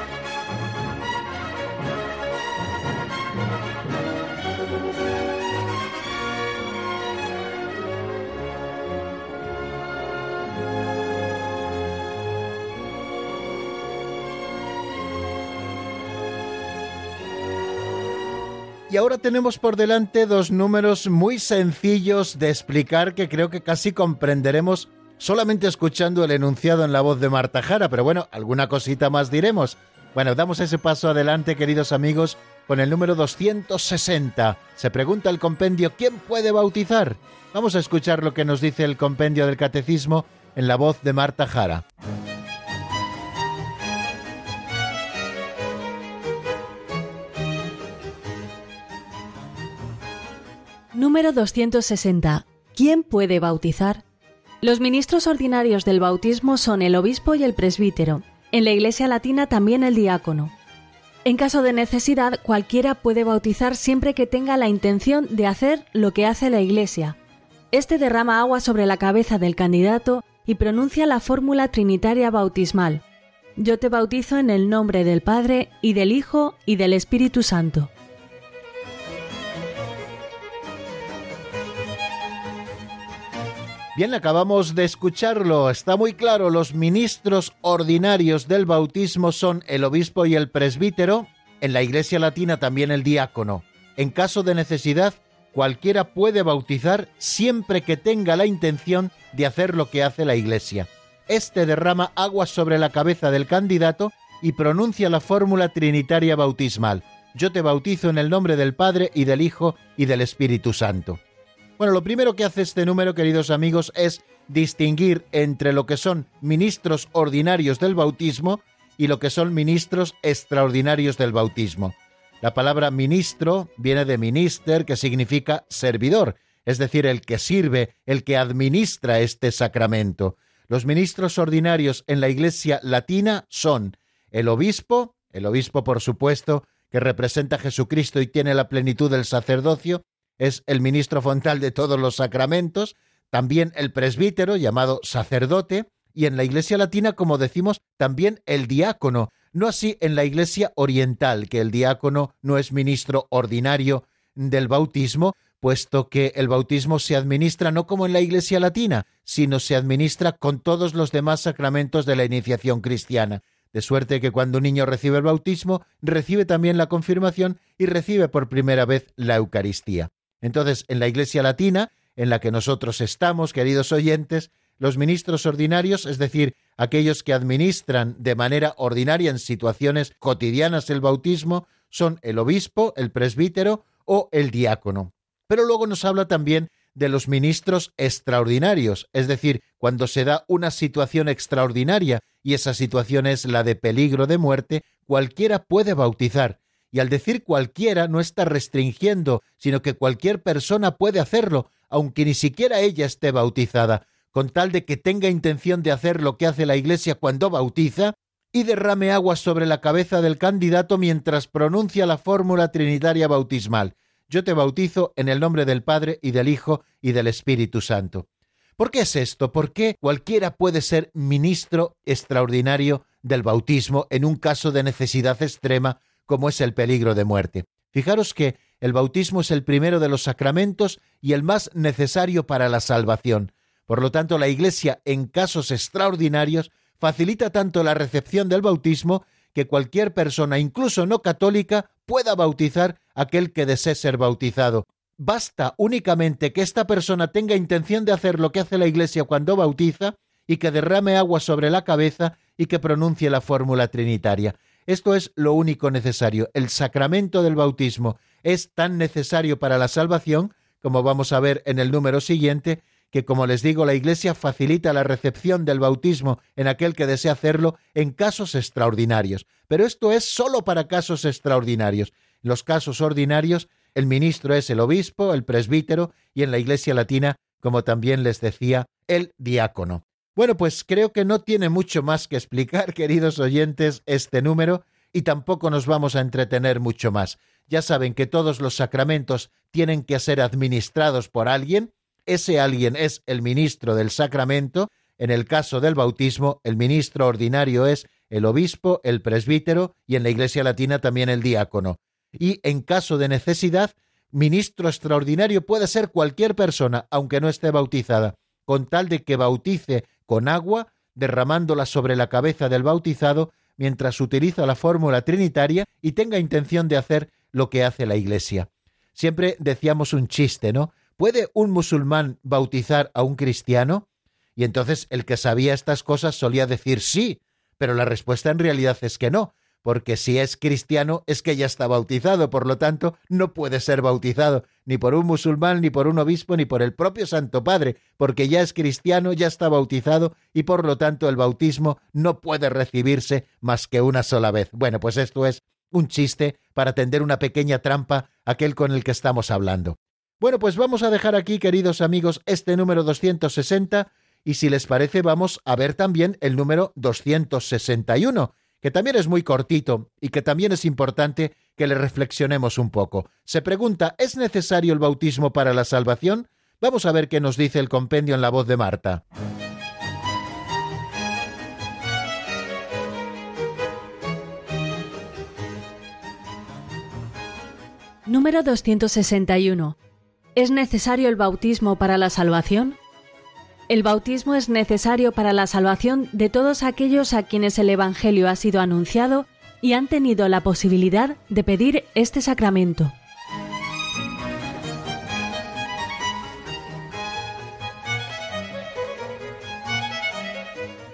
Y ahora tenemos por delante dos números muy sencillos de explicar que creo que casi comprenderemos solamente escuchando el enunciado en la voz de Marta Jara, pero bueno, alguna cosita más diremos. Bueno, damos ese paso adelante, queridos amigos, con el número 260. Se pregunta el compendio, ¿quién puede bautizar? Vamos a escuchar lo que nos dice el compendio del catecismo en la voz de Marta Jara. Número 260. ¿Quién puede bautizar? Los ministros ordinarios del bautismo son el obispo y el presbítero. En la Iglesia Latina también el diácono. En caso de necesidad, cualquiera puede bautizar siempre que tenga la intención de hacer lo que hace la Iglesia. Este derrama agua sobre la cabeza del candidato y pronuncia la fórmula trinitaria bautismal. Yo te bautizo en el nombre del Padre y del Hijo y del Espíritu Santo. Bien, acabamos de escucharlo. Está muy claro, los ministros ordinarios del bautismo son el obispo y el presbítero, en la Iglesia Latina también el diácono. En caso de necesidad, cualquiera puede bautizar siempre que tenga la intención de hacer lo que hace la Iglesia. Este derrama agua sobre la cabeza del candidato y pronuncia la fórmula trinitaria bautismal. Yo te bautizo en el nombre del Padre y del Hijo y del Espíritu Santo. Bueno, lo primero que hace este número, queridos amigos, es distinguir entre lo que son ministros ordinarios del bautismo y lo que son ministros extraordinarios del bautismo. La palabra ministro viene de minister, que significa servidor, es decir, el que sirve, el que administra este sacramento. Los ministros ordinarios en la Iglesia latina son el obispo, el obispo por supuesto, que representa a Jesucristo y tiene la plenitud del sacerdocio, es el ministro fontal de todos los sacramentos, también el presbítero llamado sacerdote, y en la Iglesia latina, como decimos, también el diácono, no así en la Iglesia oriental, que el diácono no es ministro ordinario del bautismo, puesto que el bautismo se administra no como en la Iglesia latina, sino se administra con todos los demás sacramentos de la iniciación cristiana. De suerte que cuando un niño recibe el bautismo, recibe también la confirmación y recibe por primera vez la Eucaristía. Entonces, en la Iglesia Latina, en la que nosotros estamos, queridos oyentes, los ministros ordinarios, es decir, aquellos que administran de manera ordinaria en situaciones cotidianas el bautismo, son el obispo, el presbítero o el diácono. Pero luego nos habla también de los ministros extraordinarios, es decir, cuando se da una situación extraordinaria y esa situación es la de peligro de muerte, cualquiera puede bautizar, y al decir cualquiera no está restringiendo, sino que cualquier persona puede hacerlo, aunque ni siquiera ella esté bautizada, con tal de que tenga intención de hacer lo que hace la Iglesia cuando bautiza, y derrame agua sobre la cabeza del candidato mientras pronuncia la fórmula trinitaria bautismal. Yo te bautizo en el nombre del Padre y del Hijo y del Espíritu Santo. ¿Por qué es esto? ¿Por qué cualquiera puede ser ministro extraordinario del bautismo en un caso de necesidad extrema como es el peligro de muerte. Fijaros que el bautismo es el primero de los sacramentos y el más necesario para la salvación. Por lo tanto, la Iglesia, en casos extraordinarios, facilita tanto la recepción del bautismo que cualquier persona, incluso no católica, pueda bautizar aquel que desee ser bautizado. Basta únicamente que esta persona tenga intención de hacer lo que hace la Iglesia cuando bautiza y que derrame agua sobre la cabeza y que pronuncie la fórmula trinitaria. Esto es lo único necesario. El sacramento del bautismo es tan necesario para la salvación, como vamos a ver en el número siguiente, que como les digo, la Iglesia facilita la recepción del bautismo en aquel que desea hacerlo en casos extraordinarios. Pero esto es sólo para casos extraordinarios. En los casos ordinarios, el ministro es el obispo, el presbítero y en la Iglesia latina, como también les decía, el diácono. Bueno, pues creo que no tiene mucho más que explicar, queridos oyentes, este número, y tampoco nos vamos a entretener mucho más. Ya saben que todos los sacramentos tienen que ser administrados por alguien, ese alguien es el ministro del sacramento, en el caso del bautismo, el ministro ordinario es el obispo, el presbítero y en la Iglesia Latina también el diácono. Y en caso de necesidad, ministro extraordinario puede ser cualquier persona, aunque no esté bautizada, con tal de que bautice con agua, derramándola sobre la cabeza del bautizado mientras utiliza la fórmula trinitaria y tenga intención de hacer lo que hace la Iglesia. Siempre decíamos un chiste, ¿no? ¿Puede un musulmán bautizar a un cristiano? Y entonces el que sabía estas cosas solía decir sí, pero la respuesta en realidad es que no, porque si es cristiano es que ya está bautizado, por lo tanto no puede ser bautizado ni por un musulmán, ni por un obispo, ni por el propio Santo Padre, porque ya es cristiano, ya está bautizado y por lo tanto el bautismo no puede recibirse más que una sola vez. Bueno, pues esto es un chiste para tender una pequeña trampa aquel con el que estamos hablando. Bueno, pues vamos a dejar aquí, queridos amigos, este número 260 y si les parece vamos a ver también el número 261, que también es muy cortito y que también es importante que le reflexionemos un poco. Se pregunta, ¿es necesario el bautismo para la salvación? Vamos a ver qué nos dice el compendio en la voz de Marta. Número 261. ¿Es necesario el bautismo para la salvación? El bautismo es necesario para la salvación de todos aquellos a quienes el Evangelio ha sido anunciado y han tenido la posibilidad de pedir este sacramento.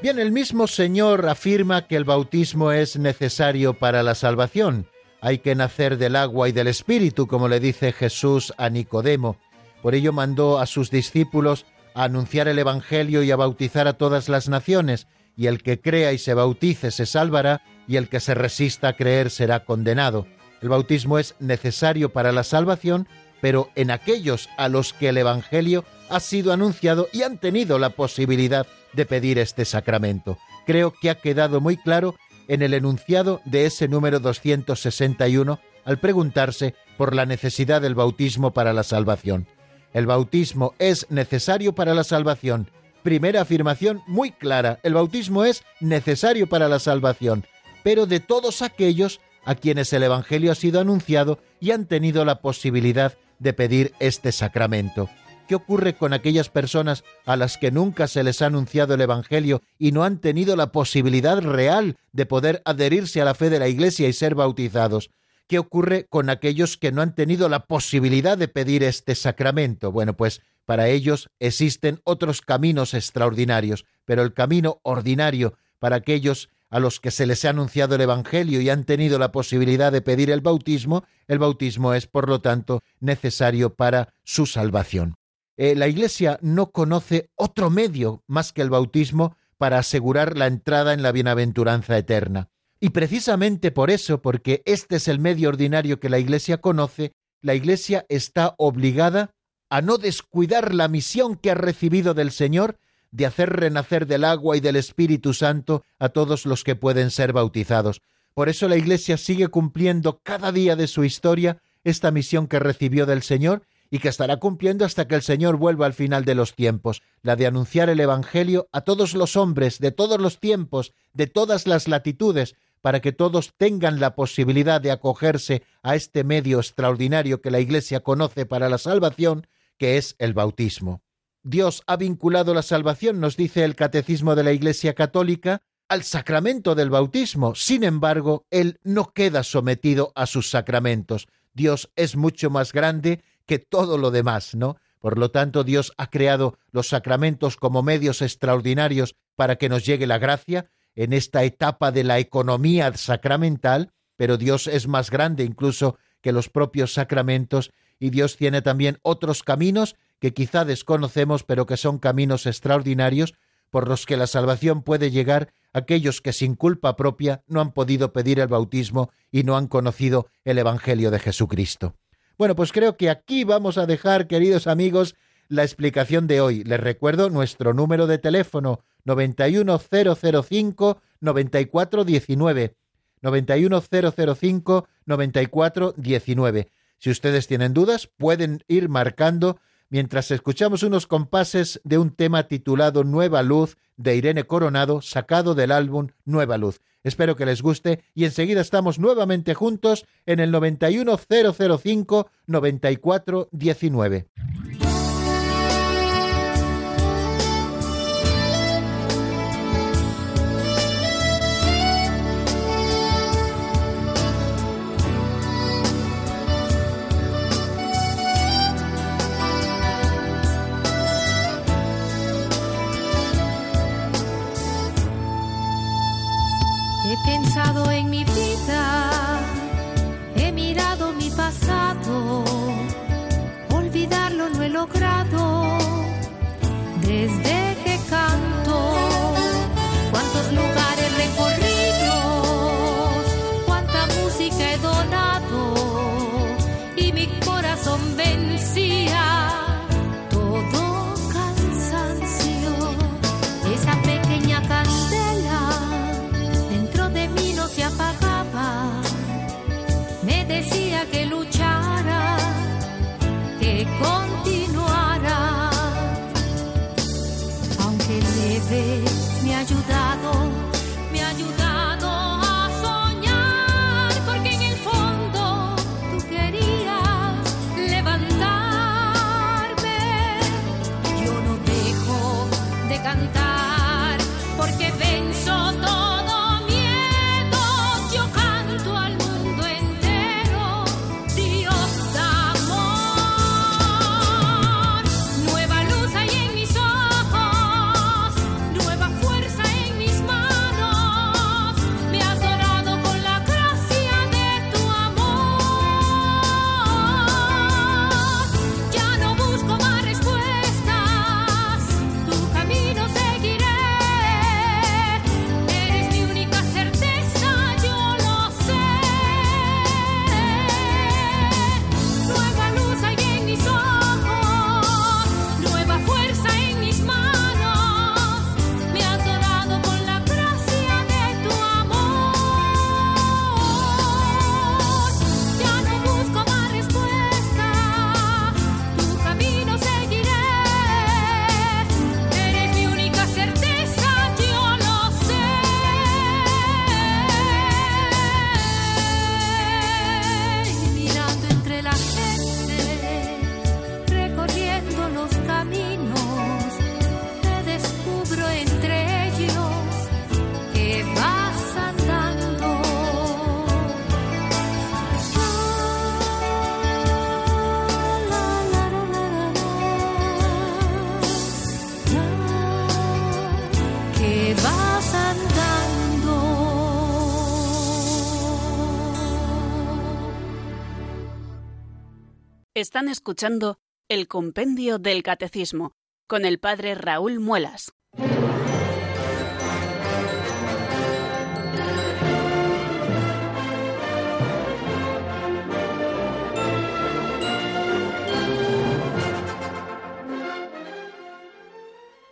Bien, el mismo Señor afirma que el bautismo es necesario para la salvación hay que nacer del agua y del Espíritu, como le dice Jesús a Nicodemo. Por ello mandó a sus discípulos a anunciar el Evangelio y a bautizar a todas las naciones, y el que crea y se bautice se salvará, y el que se resista a creer será condenado. El bautismo es necesario para la salvación, pero en aquellos a los que el Evangelio ha sido anunciado y han tenido la posibilidad de pedir este sacramento. Creo que ha quedado muy claro en el enunciado de ese número 261 al preguntarse por la necesidad del bautismo para la salvación. El bautismo es necesario para la salvación. Primera afirmación muy clara, el bautismo es necesario para la salvación, pero de todos aquellos a quienes el Evangelio ha sido anunciado y han tenido la posibilidad de pedir este sacramento. ¿Qué ocurre con aquellas personas a las que nunca se les ha anunciado el Evangelio y no han tenido la posibilidad real de poder adherirse a la fe de la Iglesia y ser bautizados? ¿Qué ocurre con aquellos que no han tenido la posibilidad de pedir este sacramento? Bueno, pues para ellos existen otros caminos extraordinarios, pero el camino ordinario para aquellos a los que se les ha anunciado el Evangelio y han tenido la posibilidad de pedir el bautismo, el bautismo es, por lo tanto, necesario para su salvación. Eh, la Iglesia no conoce otro medio más que el bautismo para asegurar la entrada en la bienaventuranza eterna. Y precisamente por eso, porque este es el medio ordinario que la Iglesia conoce, la Iglesia está obligada a no descuidar la misión que ha recibido del Señor de hacer renacer del agua y del Espíritu Santo a todos los que pueden ser bautizados. Por eso la Iglesia sigue cumpliendo cada día de su historia esta misión que recibió del Señor y que estará cumpliendo hasta que el Señor vuelva al final de los tiempos, la de anunciar el Evangelio a todos los hombres de todos los tiempos, de todas las latitudes, para que todos tengan la posibilidad de acogerse a este medio extraordinario que la Iglesia conoce para la salvación, que es el bautismo. Dios ha vinculado la salvación, nos dice el Catecismo de la Iglesia Católica, al sacramento del bautismo. Sin embargo, Él no queda sometido a sus sacramentos. Dios es mucho más grande que todo lo demás, ¿no? Por lo tanto, Dios ha creado los sacramentos como medios extraordinarios para que nos llegue la gracia en esta etapa de la economía sacramental, pero Dios es más grande incluso que los propios sacramentos y Dios tiene también otros caminos que quizá desconocemos, pero que son caminos extraordinarios por los que la salvación puede llegar a aquellos que sin culpa propia no han podido pedir el bautismo y no han conocido el Evangelio de Jesucristo. Bueno, pues creo que aquí vamos a dejar, queridos amigos, la explicación de hoy. Les recuerdo nuestro número de teléfono 91005 9419 91005 9419. Si ustedes tienen dudas, pueden ir marcando mientras escuchamos unos compases de un tema titulado Nueva Luz de Irene Coronado, sacado del álbum Nueva Luz. Espero que les guste y enseguida estamos nuevamente juntos en el 91005 9419. procurado. Están escuchando el Compendio del Catecismo con el Padre Raúl Muelas.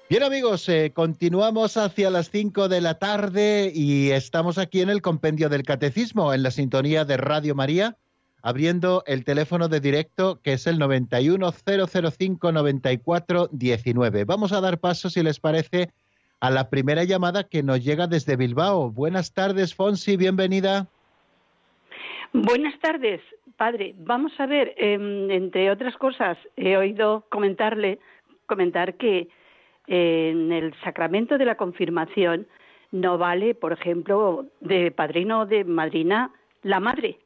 Bien amigos, eh, continuamos hacia las 5 de la tarde y estamos aquí en el Compendio del Catecismo, en la sintonía de Radio María abriendo el teléfono de directo que es el 910059419. Vamos a dar paso, si les parece, a la primera llamada que nos llega desde Bilbao. Buenas tardes, Fonsi, bienvenida. Buenas tardes, padre. Vamos a ver, em, entre otras cosas, he oído comentarle, comentar que en el sacramento de la confirmación no vale, por ejemplo, de padrino o de madrina la madre,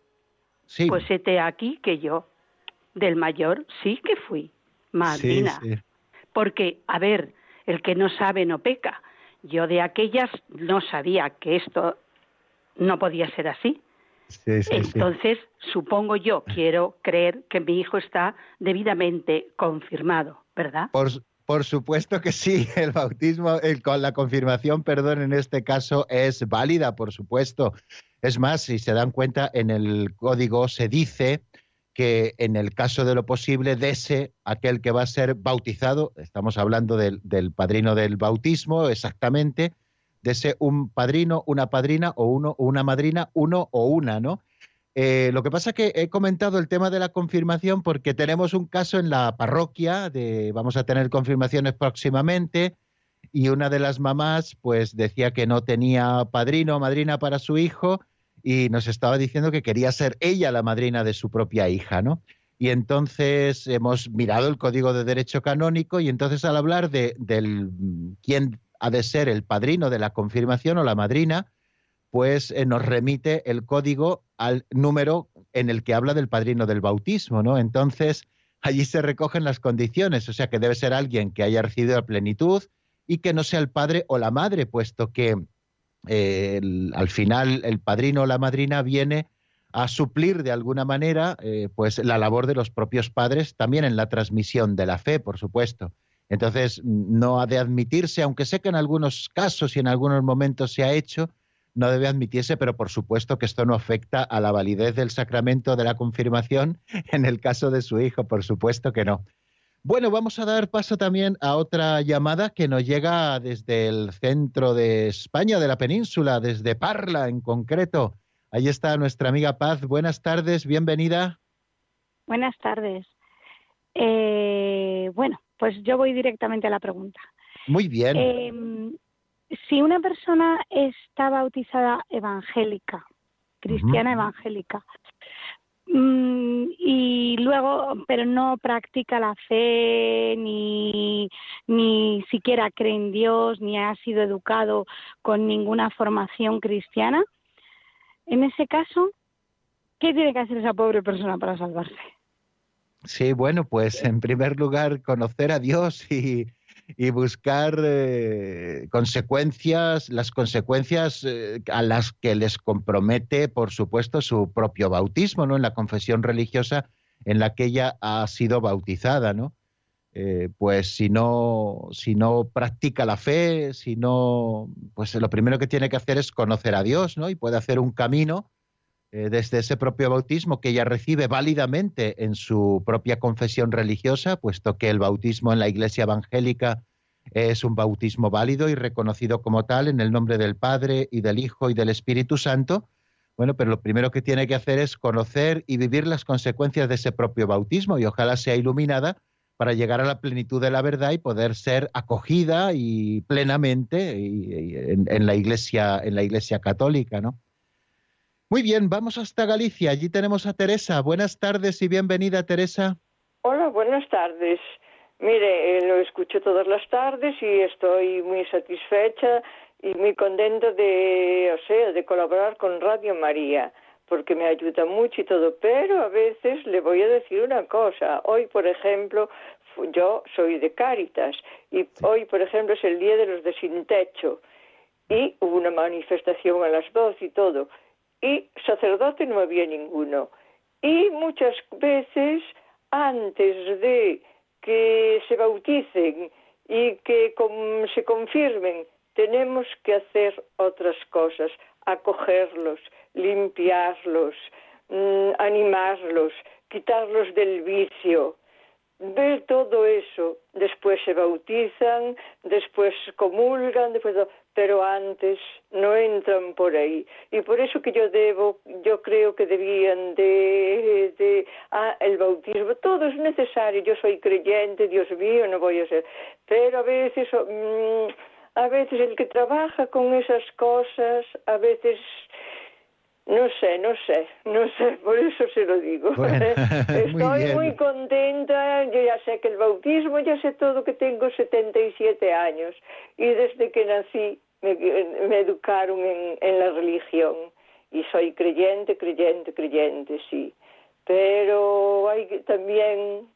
pues este aquí que yo, del mayor, sí que fui. madrina. Porque, a ver, el que no sabe no peca. Yo de aquellas no sabía que esto no podía ser así. Entonces, supongo yo, quiero creer que mi hijo está debidamente confirmado, ¿verdad? Por, supuesto que sí, el bautismo, el, con la confirmación, perdón, en este caso es válida, por supuesto. Es más, si se dan cuenta, en el código se dice que en el caso de lo posible, dese aquel que va a ser bautizado, estamos hablando del, padrino del bautismo exactamente, dese un padrino, una padrina o uno una madrina, uno o una, ¿no? Eh, lo que pasa es que he comentado el tema de la confirmación porque tenemos un caso en la parroquia, de, vamos a tener confirmaciones próximamente, y una de las mamás pues decía que no tenía padrino o madrina para su hijo y nos estaba diciendo que quería ser ella la madrina de su propia hija, ¿no? Y entonces hemos mirado el Código de Derecho Canónico y entonces al hablar de del, quién ha de ser el padrino de la confirmación o la madrina, pues eh, nos remite el código al número en el que habla del padrino del bautismo, ¿no? Entonces allí se recogen las condiciones, o sea que debe ser alguien que haya recibido la plenitud y que no sea el padre o la madre, puesto que al final el padrino o la madrina viene a suplir de alguna manera eh, pues la labor de los propios padres también en la transmisión de la fe, por supuesto. Entonces, no ha de admitirse, aunque sé que en algunos casos y en algunos momentos se ha hecho, no debe admitirse, pero por supuesto que esto no afecta a la validez del sacramento de la confirmación en el caso de su hijo, por supuesto que no. Bueno, vamos a dar paso también a otra llamada que nos llega desde el centro de España, de la península, desde Parla en concreto. Ahí está nuestra amiga Paz. Buenas tardes, bienvenida. Buenas tardes. Eh, bueno, pues yo voy directamente a la pregunta. Muy bien. Em, si una persona está bautizada evangélica, cristiana evangélica, Mm, y luego, pero no practica la fe, ni, ni siquiera cree en Dios, ni ha sido educado con ninguna formación cristiana. En ese caso, ¿qué tiene que hacer esa pobre persona para salvarse? Sí, bueno, pues en primer lugar conocer a Dios y, y buscar eh, consecuencias, las consecuencias eh, a las que les compromete, por supuesto, su propio bautismo, ¿no? En la confesión religiosa en la que ella ha sido bautizada, ¿no? Eh, pues si no, si no practica la fe, si no, pues lo primero que tiene que hacer es conocer a Dios, ¿no? Y puede hacer un camino desde ese propio bautismo que ella recibe válidamente en su propia confesión religiosa, puesto que el bautismo en la Iglesia evangélica es un bautismo válido y reconocido como tal en el nombre del Padre y del Hijo y del Espíritu Santo. Bueno, pero lo primero que tiene que hacer es conocer y vivir las consecuencias de ese propio bautismo y ojalá sea iluminada para llegar a la plenitud de la verdad y poder ser acogida y plenamente en, la iglesia en la iglesia católica, ¿no? Muy bien, vamos hasta Galicia. Allí tenemos a Teresa. Buenas tardes y bienvenida, Teresa. Hola, buenas tardes. Mire, eh, lo escucho todas las tardes y estoy muy satisfecha y muy contenta de, o sea, de colaborar con Radio María, porque me ayuda mucho y todo, pero a veces le voy a decir una cosa. Hoy, por ejemplo, yo soy de Cáritas y hoy, por ejemplo, es el Día de los de Sin Techo y hubo una manifestación a las dos y todo y sacerdote no había ninguno. Y muchas veces antes de que se bauticen y que se confirmen, tenemos que hacer otras cosas, acogerlos, limpiarlos, mm, animarlos, quitarlos del vicio, ver todo eso, después se bautizan, después comulgan, después pero antes no entran por ahí. Y por eso que yo debo, yo creo que debían de, de ah, el bautismo, todo es necesario, yo soy creyente, Dios mío, no voy a ser, pero a veces, mm, a veces el que trabaja con esas cosas, a veces no sé, no sé, no sé, por eso se lo digo. Estoy muy, contenta, yo ya sé que el bautismo, ya sé todo que tengo 77 años. Y desde que nací me, educaron en, la religión y soy creyente, creyente, creyente, sí. Pero hay también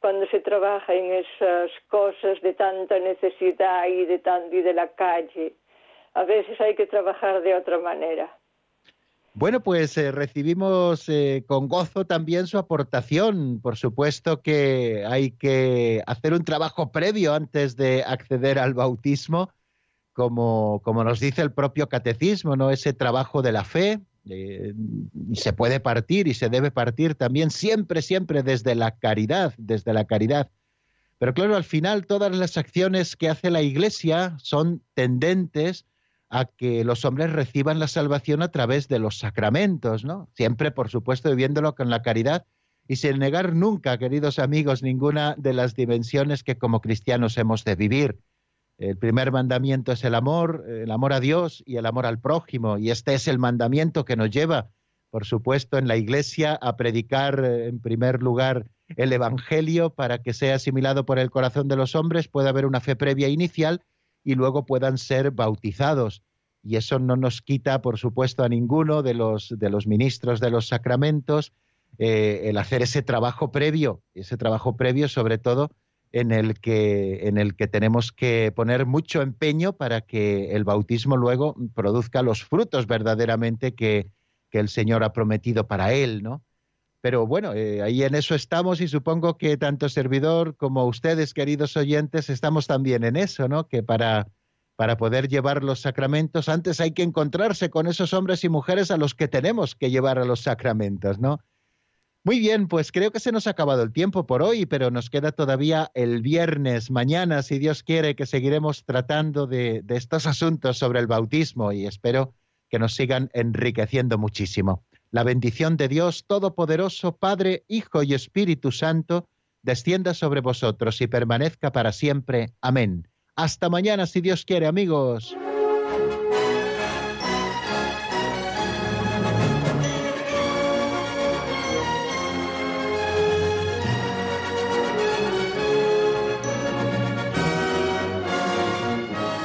cuando se trabaja en esas cosas de tanta necesidad y de, tan, y de la calle. A veces hay que trabajar de otra manera. Bueno, pues eh, recibimos eh, con gozo también su aportación. Por supuesto que hay que hacer un trabajo previo antes de acceder al bautismo, como, como nos dice el propio catecismo, ¿no? Ese trabajo de la fe, eh, se puede partir y se debe partir también siempre, siempre desde la caridad, desde la caridad. Pero claro, al final todas las acciones que hace la Iglesia son tendentes a que los hombres reciban la salvación a través de los sacramentos, ¿no? Siempre, por supuesto, viviéndolo con la caridad y sin negar nunca, queridos amigos, ninguna de las dimensiones que como cristianos hemos de vivir. El primer mandamiento es el amor, el amor a Dios y el amor al prójimo, y este es el mandamiento que nos lleva, por supuesto, en la Iglesia a predicar eh, en primer lugar el Evangelio para que sea asimilado por el corazón de los hombres, pueda haber una fe previa inicial y luego puedan ser bautizados. Y eso no nos quita, por supuesto, a ninguno de los, de los ministros de los sacramentos eh, el hacer ese trabajo previo, ese trabajo previo sobre todo en el, que, en el que tenemos que poner mucho empeño para que el bautismo luego produzca los frutos verdaderamente que, que el Señor ha prometido para él, ¿no? Pero bueno, eh, ahí en eso estamos y supongo que tanto servidor como ustedes, queridos oyentes, estamos también en eso, ¿no? Que para, para poder llevar los sacramentos, antes hay que encontrarse con esos hombres y mujeres a los que tenemos que llevar a los sacramentos, ¿no? Muy bien, pues creo que se nos ha acabado el tiempo por hoy, pero nos queda todavía el viernes, mañana, si Dios quiere, que seguiremos tratando de, estos asuntos sobre el bautismo y espero que nos sigan enriqueciendo muchísimo. La bendición de Dios Todopoderoso, Padre, Hijo y Espíritu Santo, descienda sobre vosotros y permanezca para siempre. Amén. Hasta mañana, si Dios quiere, amigos.